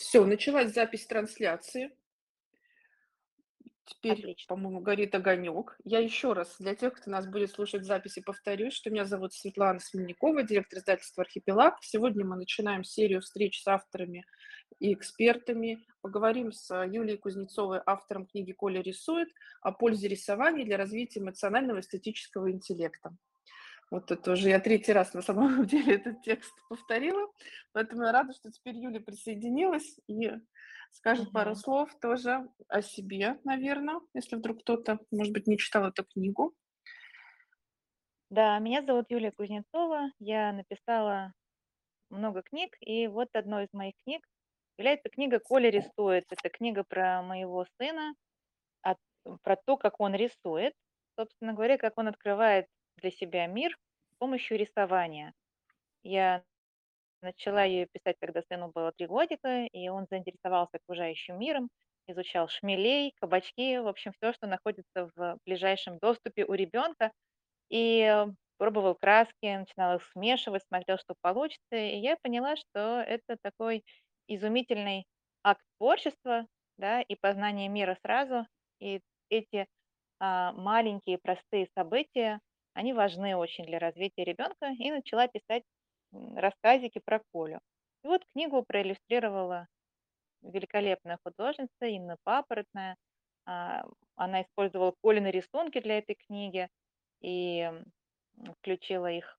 Всё, началась запись трансляции. Теперь, по-моему, горит огонек. Я еще раз для тех, кто нас будет слушать в записи, повторюсь, что меня зовут Светлана Сменякова, директор издательства "Архипелаг". Сегодня мы начинаем серию встреч с авторами и экспертами. Поговорим с Юлией Кузнецовой, автором книги "Коля рисует", о пользе рисования для развития эмоционального и эстетического интеллекта. Вот это уже я третий раз на самом деле этот текст повторила, поэтому я рада, что теперь Юля присоединилась и скажет пару Мгм. слов тоже о себе, наверно, если вдруг кто-то, может быть, не читал эту книгу. Да, меня зовут Юлия Кузнецова. Я написала много книг, и вот одной из моих книг является книга "Коля рисует". Это книга про моего сына, про то, как он рисует, собственно говоря, как он открывает для себя мир помощью рисования. Я начала её писать, когда сыну было 3 годика, и он заинтересовался окружающим миром, изучал шмелей, кабачки, в общем, всё, что находится в ближайшем доступе у ребёнка, и пробовал краски, начинал их смешивать, смотрел, что получится. И я поняла, что это такой изумительный акт творчества, да, и познания мира сразу. И эти, а, маленькие простые события, они важны очень для развития ребёнка, и начала писать, рассказики про Колю. И вот книгу проиллюстрировала великолепная художница Инна Папоротная. А, она использовала Колины рисунки для этой книги и, включила их,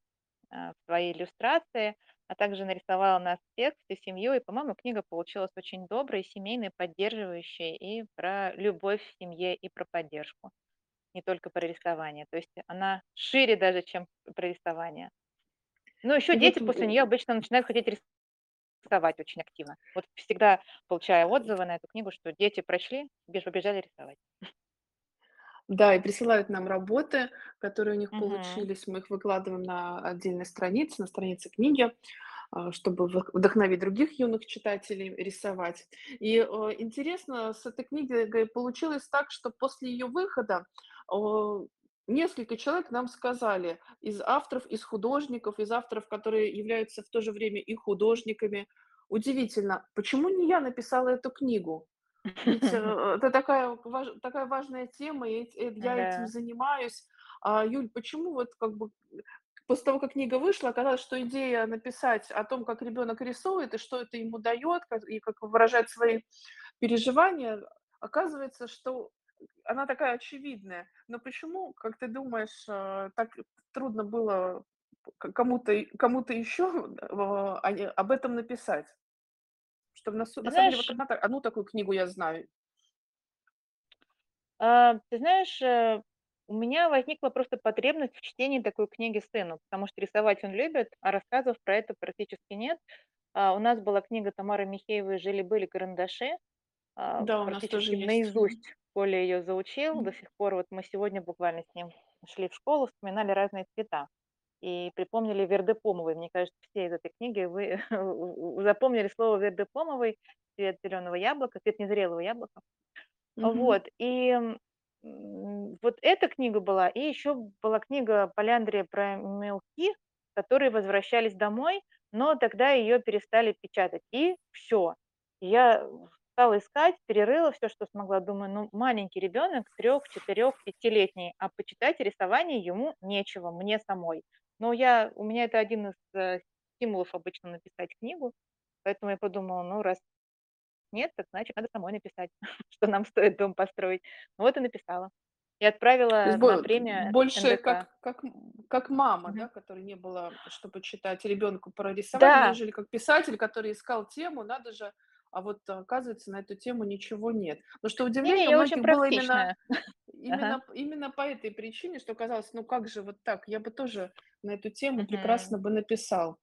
а, в свои иллюстрации, а также нарисовала нас всех, всю семью. И, по-моему, книга получилась очень доброй, семейной, поддерживающей и про любовь в семье, и про поддержку, не только про рисование. То есть она шире даже, чем про рисование. Ну, ещё И дети вот после у неё обычно начинают хотеть рисовать очень активно. Вот всегда получаю отзывы на эту книгу, что дети прочли, беж побежали рисовать. Да, и присылают нам работы, которые у них Мгм. получились. Мы их выкладываем на отдельной странице, на странице книги, а, чтобы вдох вдохновить других юных читателей рисовать. И, э, интересно, с этой книгой получилось так, что после её выхода, несколько человек нам сказали из авторов, из художников, из авторов, которые являются в то же время и художниками: "Удивительно, почему не я написала эту книгу? Ведь, э, это такая такая важная тема, и э, я этим Да. занимаюсь. А, Юль, почему вот как бы после того, как книга вышла, оказалось, что идея написать о том, как ребёнок рисует и что это ему как и как выражать свои переживания, оказывается, что она такая очевидная. Но почему, как ты думаешь, э, так трудно было кому-то о не об этом написать? Что в на на самом деле вот одна одну такую книгу я знаю. А, ты знаешь, э, у меня возникла просто потребность в чтении такой книги сыну, потому что рисовать он любит, а рассказов про это практически нет. А, у нас была книга Тамары Михеевой "Жили-были карандаши". А, Да, у нас тоже есть. Наизусть Коля её заучил. До сих пор вот мы сегодня буквально с ним шли в школу, вспоминали разные цвета и припомнили Верды-Помовой. Мне кажется, все из этой книги вы запомнили слово Верды-Помовой, цвет зелёного яблока, цвет незрелого яблока. Мгм. Вот, и, вот эта книга была, и ещё была книга Поляндрия про мелки, которые возвращались домой, но тогда её перестали печатать, и всё. Я стала искать, перерыла всё, что смогла. Думаю: "Ну, маленький ребёнок, 3, 4, пятилетний, а почитать рисование ему нечего, мне самой". Но я у меня это один из, э, стимулов обычно написать книгу, поэтому я подумала: "Ну, раз нет, так значит, надо самой написать, что нам стоит дом построить". Вот и написала. И отправила есть на бо премию больше НДК. как как как мама, Мгм. да, которой не было что почитать ребёнку про рисование, Да. нежели как писатель, который искал тему. Надо же, а вот оказывается, на эту тему ничего нет. Но что Не не, удивление, у многих было именно практичная. Ага. именно именно по этой причине, что казалось: "Ну как же вот так? Я бы тоже на эту тему прекрасно Мгм. бы написал".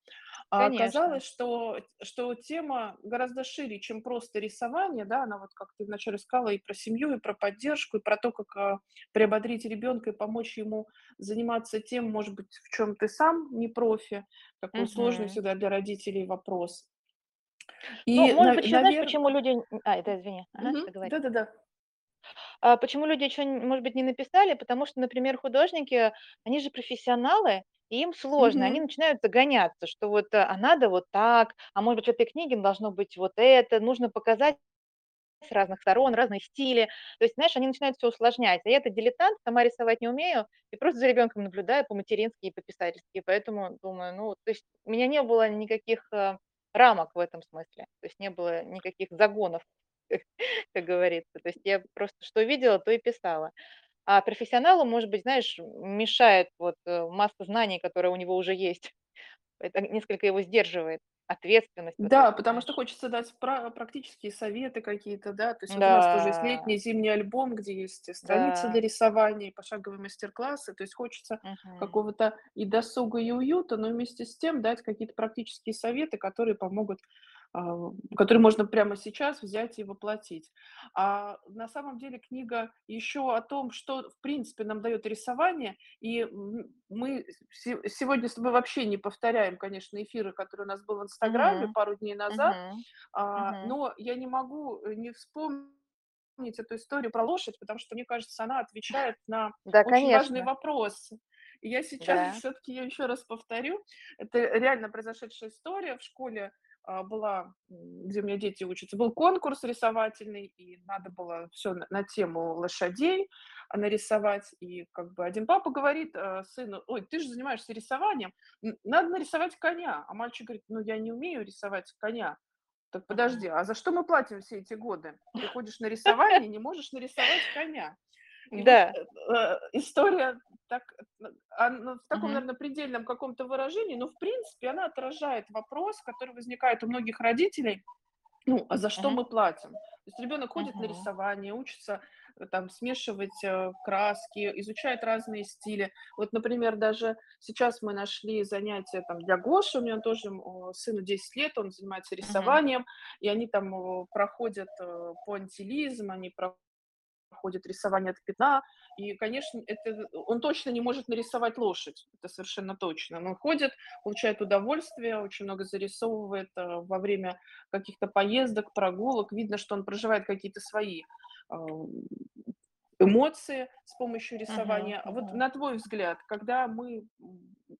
А Конечно. оказалось, что что тема гораздо шире, чем просто рисование, да. Она вот, как ты вначале сказала, и про семью, и про поддержку, и про то, как, а, приободрить ребёнка и помочь ему заниматься тем, может быть, в чём ты сам не профи. Такой сложный Мгм. всегда для родителей вопрос. Ну, И, может на быть, знаешь, навер почему люди А, да, извини. Ага, договори. Да-да-да. А почему люди ещё, н может быть, не написали? Потому что, например, художники, они же профессионалы, и им сложно. Они Мгм. начинают загоняться, что вот, а надо вот так, а может быть, в этой книге должно быть вот это, нужно показать с разных сторон, разные стили. То есть, знаешь, они начинают всё усложнять. А я-то дилетант, сама рисовать не умею и просто за ребенком наблюдаю по-матерински и по-писательски. Поэтому думаю, ну, то есть у меня не было никаких, э, рамок в этом смысле. То есть не было никаких загонов, как говорится. То есть я просто что видела, то и писала. А профессионалу, может быть, знаешь, мешает вот, э, масса знаний, которая у него уже есть. Это несколько его сдерживает. Ответственность Да, потому что хочется дать пра практические советы какие-то, да. То есть вот у нас тоже есть Да. летний, зимний альбом, где есть и страницы для Да. рисования, и пошаговые мастер-классы. То есть хочется Мгм. какого-то и досуга, и уюта, но вместе с тем дать какие-то практические советы, которые помогут, а, которые можно прямо сейчас взять и воплотить. А на самом деле книга еще о том, что в принципе нам даёт рисование. И, мы се сегодня с тобой вообще не повторяем, конечно, эфиры, которые у нас был в "Инстаграме" Мгм. пару дней назад. Мгм. А, Мгм. но я не могу не вспомнить эту историю про лошадь, потому что, мне кажется, она отвечает на Да, очень важный конечно. вопрос. И я сейчас Да. всё-таки её еще раз повторю. Это реально произошедшая история. В школе, была, м, где у меня дети учатся, был конкурс рисовательный, и надо было всё на тему лошадей, а, нарисовать. И как бы один папа говорит, э, сыну: "Ой, ты же занимаешься рисованием, надо нарисовать коня". А мальчик говорит: "Ну, я не умею рисовать коня". Так подожди, а за что мы платим все эти годы? Ты ходишь на рисование не можешь нарисовать коня. И вот, Да. э, э, история так, в таком, Мгм. наверно, предельном каком-то выражении, но в принципе она отражает вопрос, который возникает у многих родителей: "Ну, а за что Мгм. мы платим?" То есть ребенок ходит на Мгм. рисование, учится, э, там смешивать, э, краски, изучает разные стили. Вот, например, даже сейчас мы нашли занятия там для Гоши, у меня тоже, сыну 10 лет, он занимается рисованием, и они там, проходят, э, пуантилизм, они проходят рисование от пятна. И, конечно, это он точно не может нарисовать лошадь, это совершенно точно. Но ходит, получает удовольствие, очень много зарисовывает, э, во время каких-то поездок, прогулок. Видно, что он проживает какие-то свои, ам, эмоции с помощью рисования. Вот Мгм. на твой взгляд, когда мы,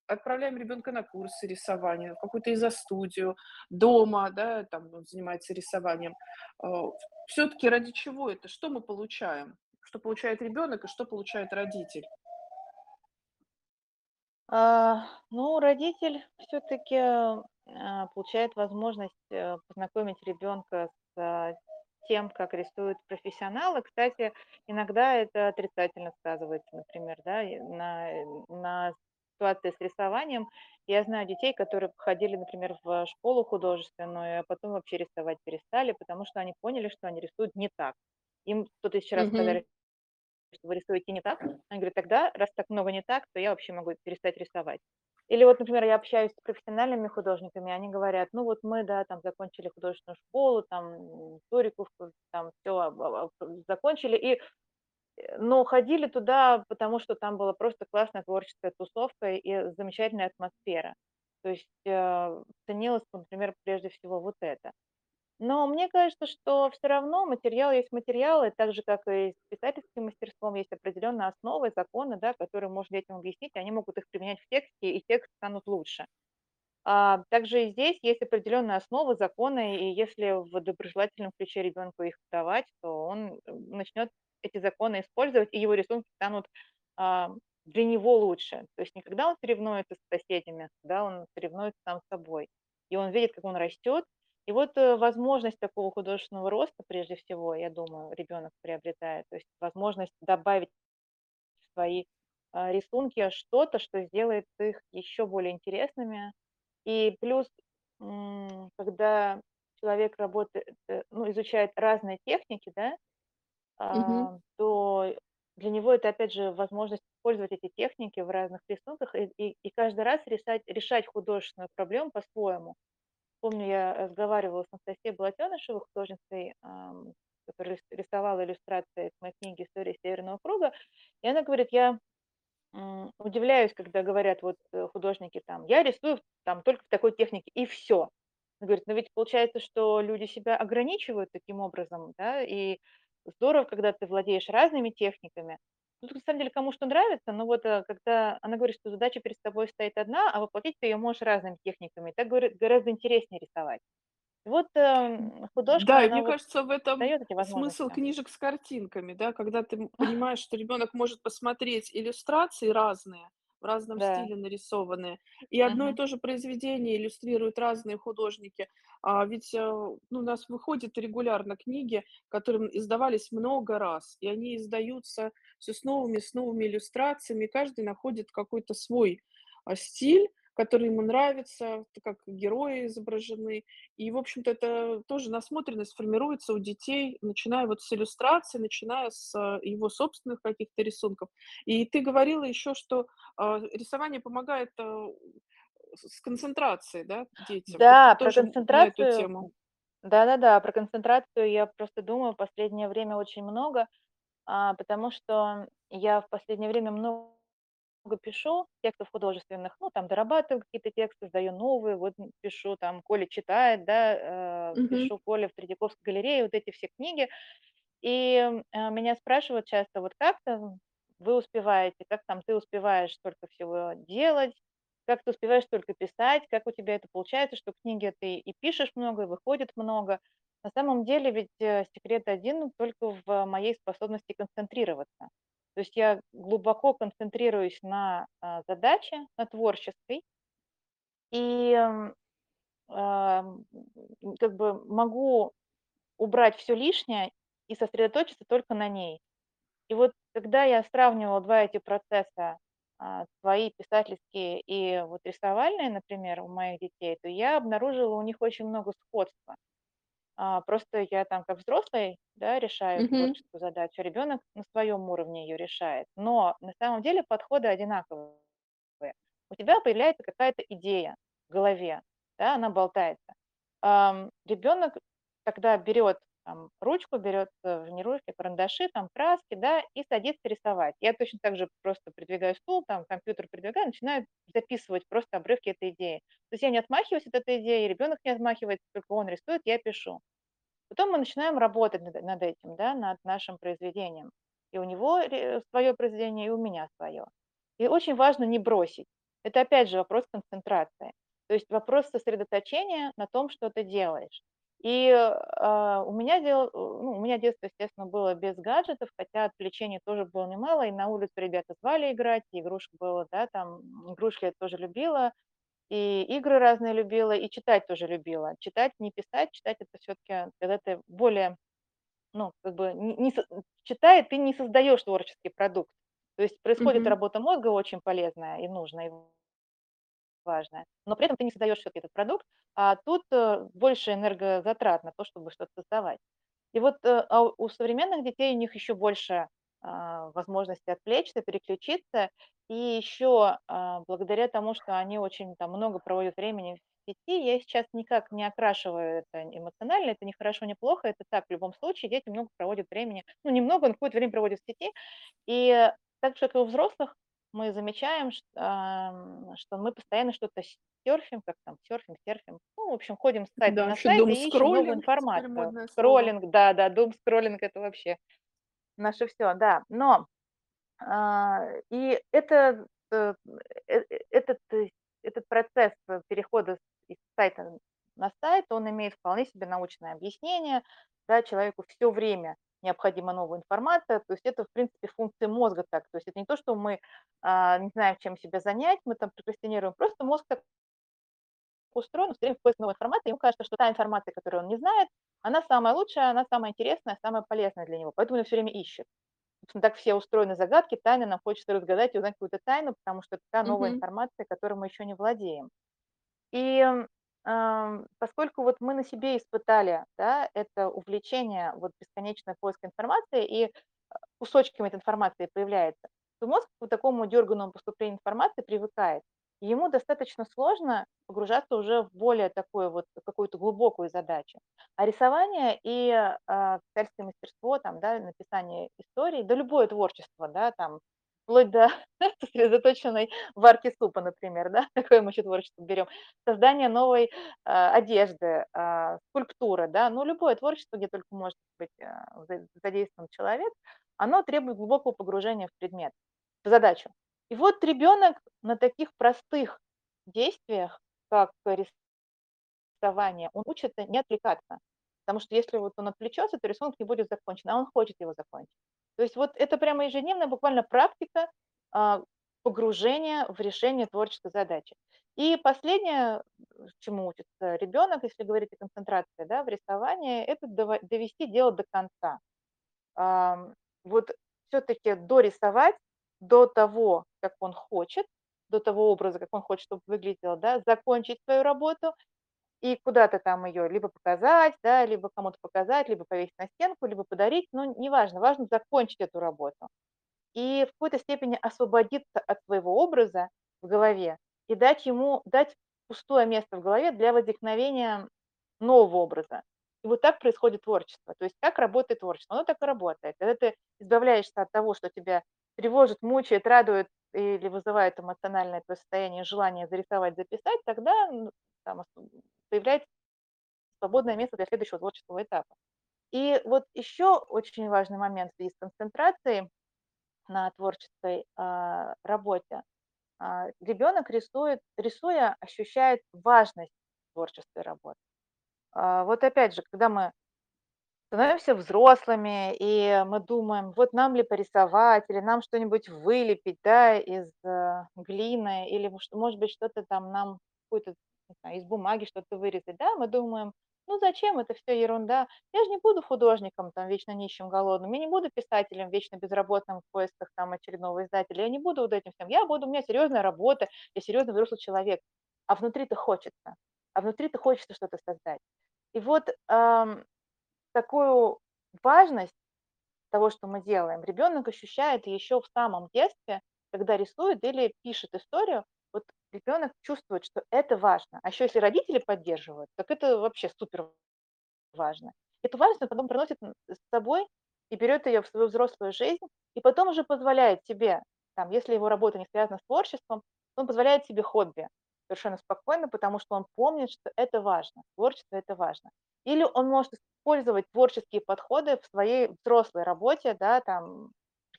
отправляем ребенка на курсы рисования, в какую-то изо-студию, дома, да, там он занимается рисованием, а, всё-таки ради чего это? Что мы получаем? Что получает ребенок и что получает родитель? А, ну, родитель всё-таки, а, получает возможность, э, познакомить ребенка с тем, как рисуют профессионалы. Кстати, иногда это отрицательно сказывается, например, да, на на ситуации с рисованием. Я знаю детей, которые ходили, например, в школу художественную, а потом вообще рисовать перестали, потому что они поняли, что они рисуют не так. Им 100 1000 раз Мгм. сказали, что вы рисуете не так. Они говорят: "Тогда, раз так много не так, то я вообще могу перестать рисовать". Или вот, например, я общаюсь с профессиональными художниками, они говорят: "Ну, вот мы, да, там закончили художественную школу, там историковскую, там об закончили, и, э, но ходили туда, потому что там была просто классная творческая тусовка и замечательная атмосфера". То есть, э, ценилось, например, прежде всего вот это. Но мне кажется, что всё равно материал есть материал, и так же, как и с писательским мастерством, есть определенные основы, законы, да, которые можно детям объяснить, и они могут их применять в тексте, и текст станут лучше. А, также и здесь есть определенные основы, законы, и если в доброжелательном ключе ребенку их давать, то он начнет эти законы использовать, и его рисунки станут, а, для него лучше. То есть не когда он соревнуется с соседями, когда он соревнуется сам с собой. И он видит, как он растет. И вот, э, возможность такого художественного роста, прежде всего, я думаю, ребенок приобретает. То есть возможность добавить в свои, а, рисунки что-то, что сделает их еще более интересными. И плюс, когда человек работает, э, ну, изучает разные техники, да, а, то для него это, опять же, возможность использовать эти техники в разных рисунках и и и каждый раз рисать решать художественную проблему по-своему. Помню, я разговаривала с Анастасией Болотенышевой, художницей, которая рис рисовала иллюстрации к моей книге "История Северного круга". И она говорит: "Я, удивляюсь, когда говорят вот, э, художники там: 'Я рисую там только в такой технике'- и всё". Говорит: "Но ведь получается, что люди себя ограничивают таким образом, да, и здорово, когда ты владеешь разными техниками. Ну, тут на самом деле кому что нравится, но вот, э, когда она говорит, что задача перед тобой стоит одна, а воплотить ты ее можешь разными техниками, так говорит, гораздо интереснее рисовать. Вот, эм, художка, Да, и мне вот кажется, в этом смысл книжек с картинками, да, когда ты понимаешь, что ребенок может посмотреть иллюстрации разные, в разном Да. стиле нарисованные, и одно и Мгм. то же произведение иллюстрируют разные художники. А ведь, э, ну, у нас выходят регулярно книги, которые издавались много раз, и они издаются все с новыми, с новыми иллюстрациями. Каждый находит какой-то свой, а, стиль, который ему нравится, т как герои изображены. И, в общем-то, это тоже насмотренность формируется у детей, начиная вот с иллюстрации, начиная с, а, его собственных каких-то рисунков. И ты говорила еще, что, а, рисование помогает, а, с концентрацией, да, детям. Да, про тоже н на эту концентрацию, тему. м, да-да-да, про концентрацию я просто думаю в последнее время очень много, потому что я в последнее время много пишу текстов художественных, ну, там дорабатываю какие-то тексты, сдаю новые, вот пишу, там Коля читает, да, э, Мгм, пишу Коля в Третьяковской галерее, вот эти все книги. И, а, меня спрашивают часто: "Вот как там вы успеваете? Как там ты успеваешь столько всего делать? Как ты успеваешь столько писать? Как у тебя это получается, что книги ты и пишешь много, и выходит много?" На самом деле ведь, э, секрет один только в моей способности концентрироваться. То есть я глубоко концентрируюсь на, а, задаче, на творческой, и, м, как бы могу убрать все лишнее и сосредоточиться только на ней. И вот когда я сравнивала 2 эти процесса, а, свои писательские и вот рисовальные, например, у моих детей, то я обнаружила у них очень много сходства. А, просто я там как взрослый, да, решаю мгм, творческую задачу, ребенок на своем уровне ее решает. Но на самом деле подходы одинаковые. У тебя появляется какая-то идея в голове, да, она болтается. Ам, ребенок тогда берет там ручку, берет, э, не ручки, а карандаши, там краски, да, и садится рисовать. Я точно так же просто придвигаю стул, там компьютер придвигаю, начинаю записывать просто обрывки этой идеи. То есть я не отмахиваюсь от этой идеи, ребенок не отмахивается, только он рисует, я пишу. Потом мы начинаем работать над над этим, да, над нашим произведением. И у него свое произведение, и у меня свое. И очень важно не бросить. Это опять же вопрос концентрации. То есть вопрос сосредоточения на том, что ты делаешь. И, а, у меня дел э, ну, у меня детство, естественно, было без гаджетов, хотя отвлечений тоже было немало. И на улицу ребята звали играть, и игрушек было, да, там, игрушки я тоже любила. И игры разные любила, и читать тоже любила. Читать, не писать. Читать- это все таки когда ты более, ну, как бы не не читая, ты не создаешь творческий продукт. То есть происходит мгм, работа мозга очень полезная и нужная, и важная, но при этом ты не создаешь все таки этот продукт, а тут, э, больше энергозатрат на то, чтобы что-то создавать. И вот, э, а у у современных детей у них еще больше, а, возможности отвлечься, переключиться. И еще, а, благодаря тому, что они очень там много проводят времени в сети, я сейчас никак не окрашиваю это эмоционально. Это не хорошо, не плохо. Это так, в любом случае, дети много проводят времени. Ну, немного, но какое-то время проводят в сети. И так же, как и у взрослых, мы замечаем, чт ам, что мы постоянно что-то серфим, как там серфим, серфим. Ну, в общем, ходим с сайта Да, на сайт и ищем новую информацию. модное слово. Скроллинг, да-да, думскроллинг- это вообще наше все, да. Но, а, и это, э, э, этот, э, этот процесс, перехода из сайта на сайт, он имеет вполне себе научное объяснение. Да, человеку все время необходима новая информация. То есть это, в принципе, функция мозга так. То есть это не то, что мы, а, не знаем, чем себя занять, мы там прокрастинируем. Просто мозг так устроен, всё время в поиск новой информации. Ему кажется, что та информация, которую он не знает, она самая лучшая, она самая интересная, самая полезная для него. Поэтому он всё время ищет. Собственно, так все устроены загадки, тайны, нам хочется разгадать и узнать какую-то тайну, потому что это та новая Мгм, информация, которой мы еще не владеем. И, поскольку вот мы на себе испытали, да, это увлечение, вот бесконечный поиск информации, и, а, кусочками этой информации появляется, то мозг к такому дерганному поступлению информации привыкает. Ему достаточно сложно погружаться уже в более такую вот какую-то глубокую задачу. А рисование и, а, писательское мастерство, там, да, написание историй, да любое творчество, да, там, вплоть до сосредоточенной варки супа, например, да, какое мы еще творчество берем, создание новой, а, одежды, а, скульптура, да, ну, любое творчество, где только может быть а, задействован человек, оно требует глубокого погружения в предмет, в задачу. И вот ребенок на таких простых действиях, как рисование, он учится не отвлекаться. Потому что если вот он отвлечется, то рисунок не будет закончен, а он хочет его закончить. То есть вот это прямо ежедневная буквально практика а, погружения в решение творческой задачи. И последнее, чему учится ребенок, если говорить о концентрации да, в рисовании, это довести дело до конца. Вот все-таки дорисовать до того, как он хочет, до того образа, как он хочет, чтобы выглядело, да, закончить свою работу и куда-то там ее либо показать, да, либо кому-то показать, либо повесить на стенку, либо подарить, ну, неважно, важно закончить эту работу. И в какой-то степени освободиться от своего образа в голове и дать ему, дать пустое место в голове для возникновения нового образа. И вот так происходит творчество. То есть как работает творчество? Оно так и работает. Когда ты избавляешься от того, что тебя тревожит, мучает, радует или вызывает эмоциональное твое состояние, желание зарисовать, записать, тогда там, появляется свободное место для следующего творческого этапа. И вот еще очень важный момент в связи с концентрацией на творческой а, работе. А, ребенок рисует, рисуя, ощущает важность творческой работы. А, вот опять же, когда мы становимся взрослыми, и мы думаем, вот нам ли порисовать, или нам что-нибудь вылепить, да, из э, глины, или, может быть, что-то там нам, какую-то, из бумаги что-то вырезать, да, мы думаем, ну зачем, это все ерунда. Я же не буду художником, там, вечно нищим, голодным, я не буду писателем, вечно безработным в поисках там очередного издателя, я не буду вот этим всем. Я буду, у меня серьезная работа, я серьезный взрослый человек. А внутри-то хочется, а внутри-то хочется что-то создать. И вот эм, такую важность того, что мы делаем, ребенок ощущает еще в самом детстве, когда рисует или пишет историю, вот ребенок чувствует, что это важно. А еще если родители поддерживают, так это вообще супер важно. Эту важность он потом приносит с собой и берет ее в свою взрослую жизнь, и потом уже позволяет себе, там, если его работа не связана с творчеством, он позволяет себе хобби совершенно спокойно, потому что он помнит, что это важно, творчество это важно. Или он может использовать творческие подходы в своей взрослой работе, да, там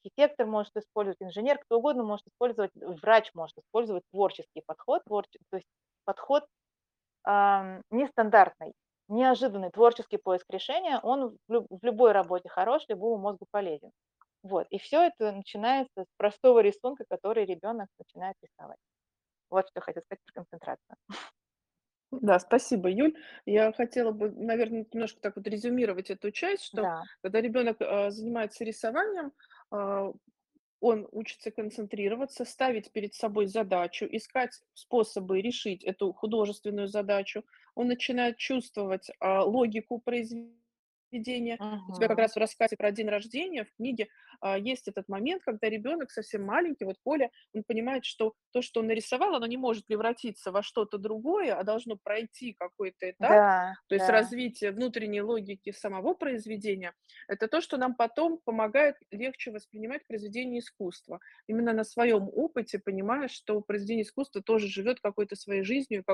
архитектор может использовать, инженер, кто угодно может использовать, врач может использовать творческий подход, творче, то есть подход э, нестандартный, неожиданный творческий поиск решения, он в, в любой работе хорош, любому мозгу полезен. Вот. И все это начинается с простого рисунка, который ребенок начинает рисовать. Вот что я хотела сказать про концентрацию. Да, спасибо, Юль. Я хотела бы, наверное, немножко так вот резюмировать эту часть, что Да. когда ребенок а, занимается рисованием, он учится концентрироваться, ставить перед собой задачу, искать способы решить эту художественную задачу. Он начинает чувствовать а, логику произведения поведения. У тебя как раз в рассказе про день рождения в книге а, есть этот момент, когда ребенок совсем маленький, вот Коля, он понимает, что то, что он нарисовал, оно не может превратиться во что-то другое, а должно пройти какой-то этап, Да, то есть да. развитие внутренней логики самого произведения. Это то, что нам потом помогает легче воспринимать произведение искусства. Именно на своем опыте понимаешь, что произведение искусства тоже живет какой-то своей жизнью и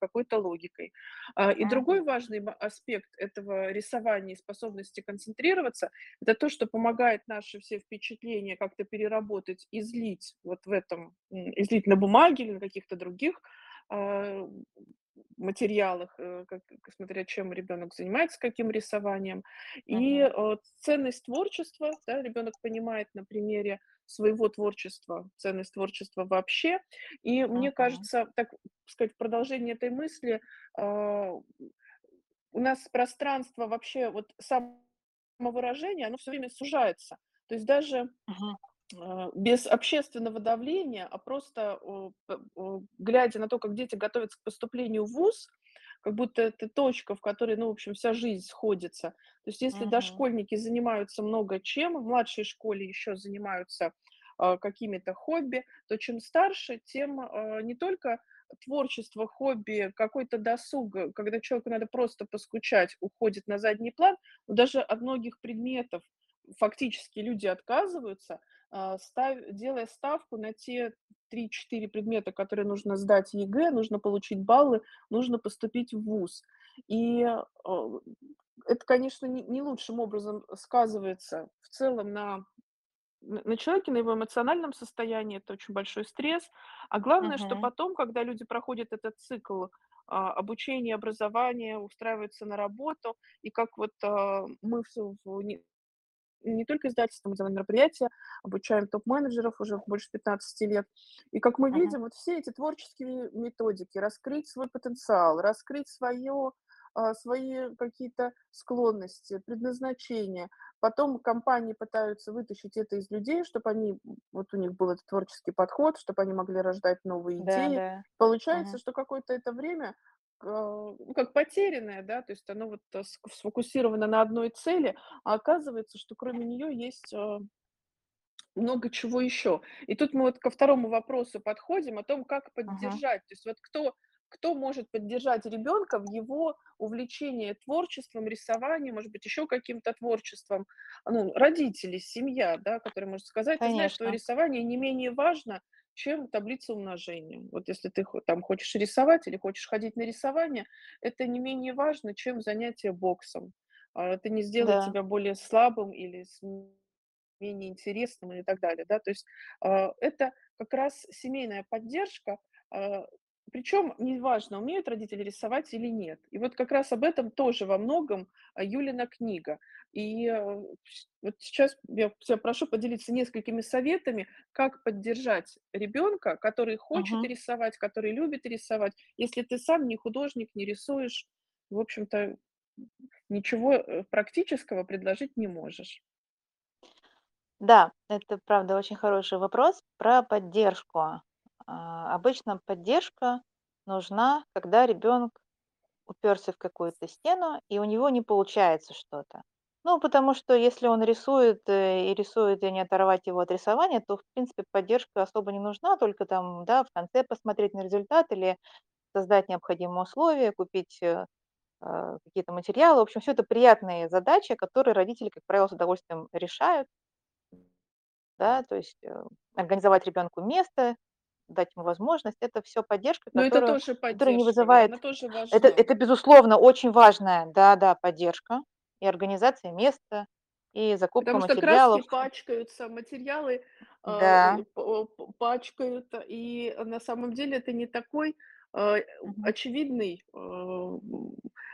какой-то логикой. А, И другой важный аспект этого рисования и способности концентрироваться, это то, что помогает наши все впечатления как-то переработать, излить вот в этом, излить на бумаге или на каких-то других а, материалах, э, как, смотря чем ребенок занимается, каким рисованием. И э, ценность творчества, да, ребенок понимает на примере своего творчества, ценность творчества вообще. И мне Мгм. кажется, так сказать, в продолжение этой мысли, а, у нас пространство вообще вот самовыражения, оно все время сужается. То есть даже а, без общественного давления, а просто глядя на то, как дети готовятся к поступлению в ВУЗ, как будто это точка, в которой, ну, в общем, вся жизнь сходится. То есть если Мгм. дошкольники занимаются много чем, в младшей школе еще занимаются какими-то хобби, то чем старше, тем а, не только творчество, хобби, какой-то досуг, э, когда человеку надо просто поскучать, уходит на задний план, но даже от многих предметов фактически люди отказываются, а, став делая ставку на те три-четыре предмета, которые нужно сдать ЕГЭ, нужно получить баллы, нужно поступить в ВУЗ. И, это, конечно, не не лучшим образом сказывается в целом на на человеке, на его эмоциональном состоянии. Это очень большой стресс. А главное, что Мгм. потом, когда люди проходят этот цикл, а, обучения, образования, устраиваются на работу, и как вот, а, мы всё в не не только издательство, мы делаем мероприятия, обучаем топ-менеджеров уже больше 15 лет. И как мы Мгм. видим, вот все эти творческие методики: раскрыть свой потенциал, раскрыть своё а, свои какие-то склонности, предназначения. Потом компании пытаются вытащить это из людей, чтоб они, вот у них был этот творческий подход, чтоб они могли рождать новые Да, идеи. да. Получается, Мгм. что какое-то это время, а, ну, как потерянное, да, то есть оно вот ск сфокусировано на одной цели, а оказывается, что кроме неё есть, а много чего ещё. И тут мы вот ко второму вопросу подходим, о том, как поддержать. То есть вот кто кто может поддержать ребёнка в его увлечении творчеством, рисованием, может быть, ещё каким-то творчеством? Ну, родители, семья, да, которая может сказать: "Ты знаешь, Конечно. рисование не менее важно, чем таблица умножения. Вот если ты там хочешь рисовать или хочешь ходить на рисование, это не менее важно, чем занятие боксом. А, это не сделает Да. тебя более слабым или менее интересным и так далее". Да, то есть, а, это как раз семейная поддержка, причём неважно, умеют родители рисовать или нет. И вот как раз об этом тоже во многом, а, Юлина книга. И, ш вот сейчас я тя прошу поделиться несколькими советами, как поддержать ребёнка, который хочет Мгм. рисовать, который любит рисовать, если ты сам не художник, не рисуешь, в общем-то, ничего, э, практического предложить не можешь. Да, это правда очень хороший вопрос про поддержку. А, обычно поддержка нужна, когда ребёнок упёрся в какую-то стену и у него не получается что-то. Ну, потому что если он рисует, э, и рисует, и не оторвать его от рисования, то, в принципе, поддержка особо не нужна, только там, да, в конце посмотреть на результат или создать необходимые условия, купить, э, а, какие-то материалы. В общем, всё это приятные задачи, которые родители, как правило, с удовольствием решают. Да, то есть, э, организовать ребёнку место, дать ему возможность- это всё поддержка, Но это тоже которая не поддержка, вызывает она тоже Это важна. это, безусловно, очень важная, да-да, поддержка и организация места, и закупка Потому что краски материалов. пачкаются, материалы, а, Да. п пачкают, и на самом деле это не такой, Мгм. очевидный, м,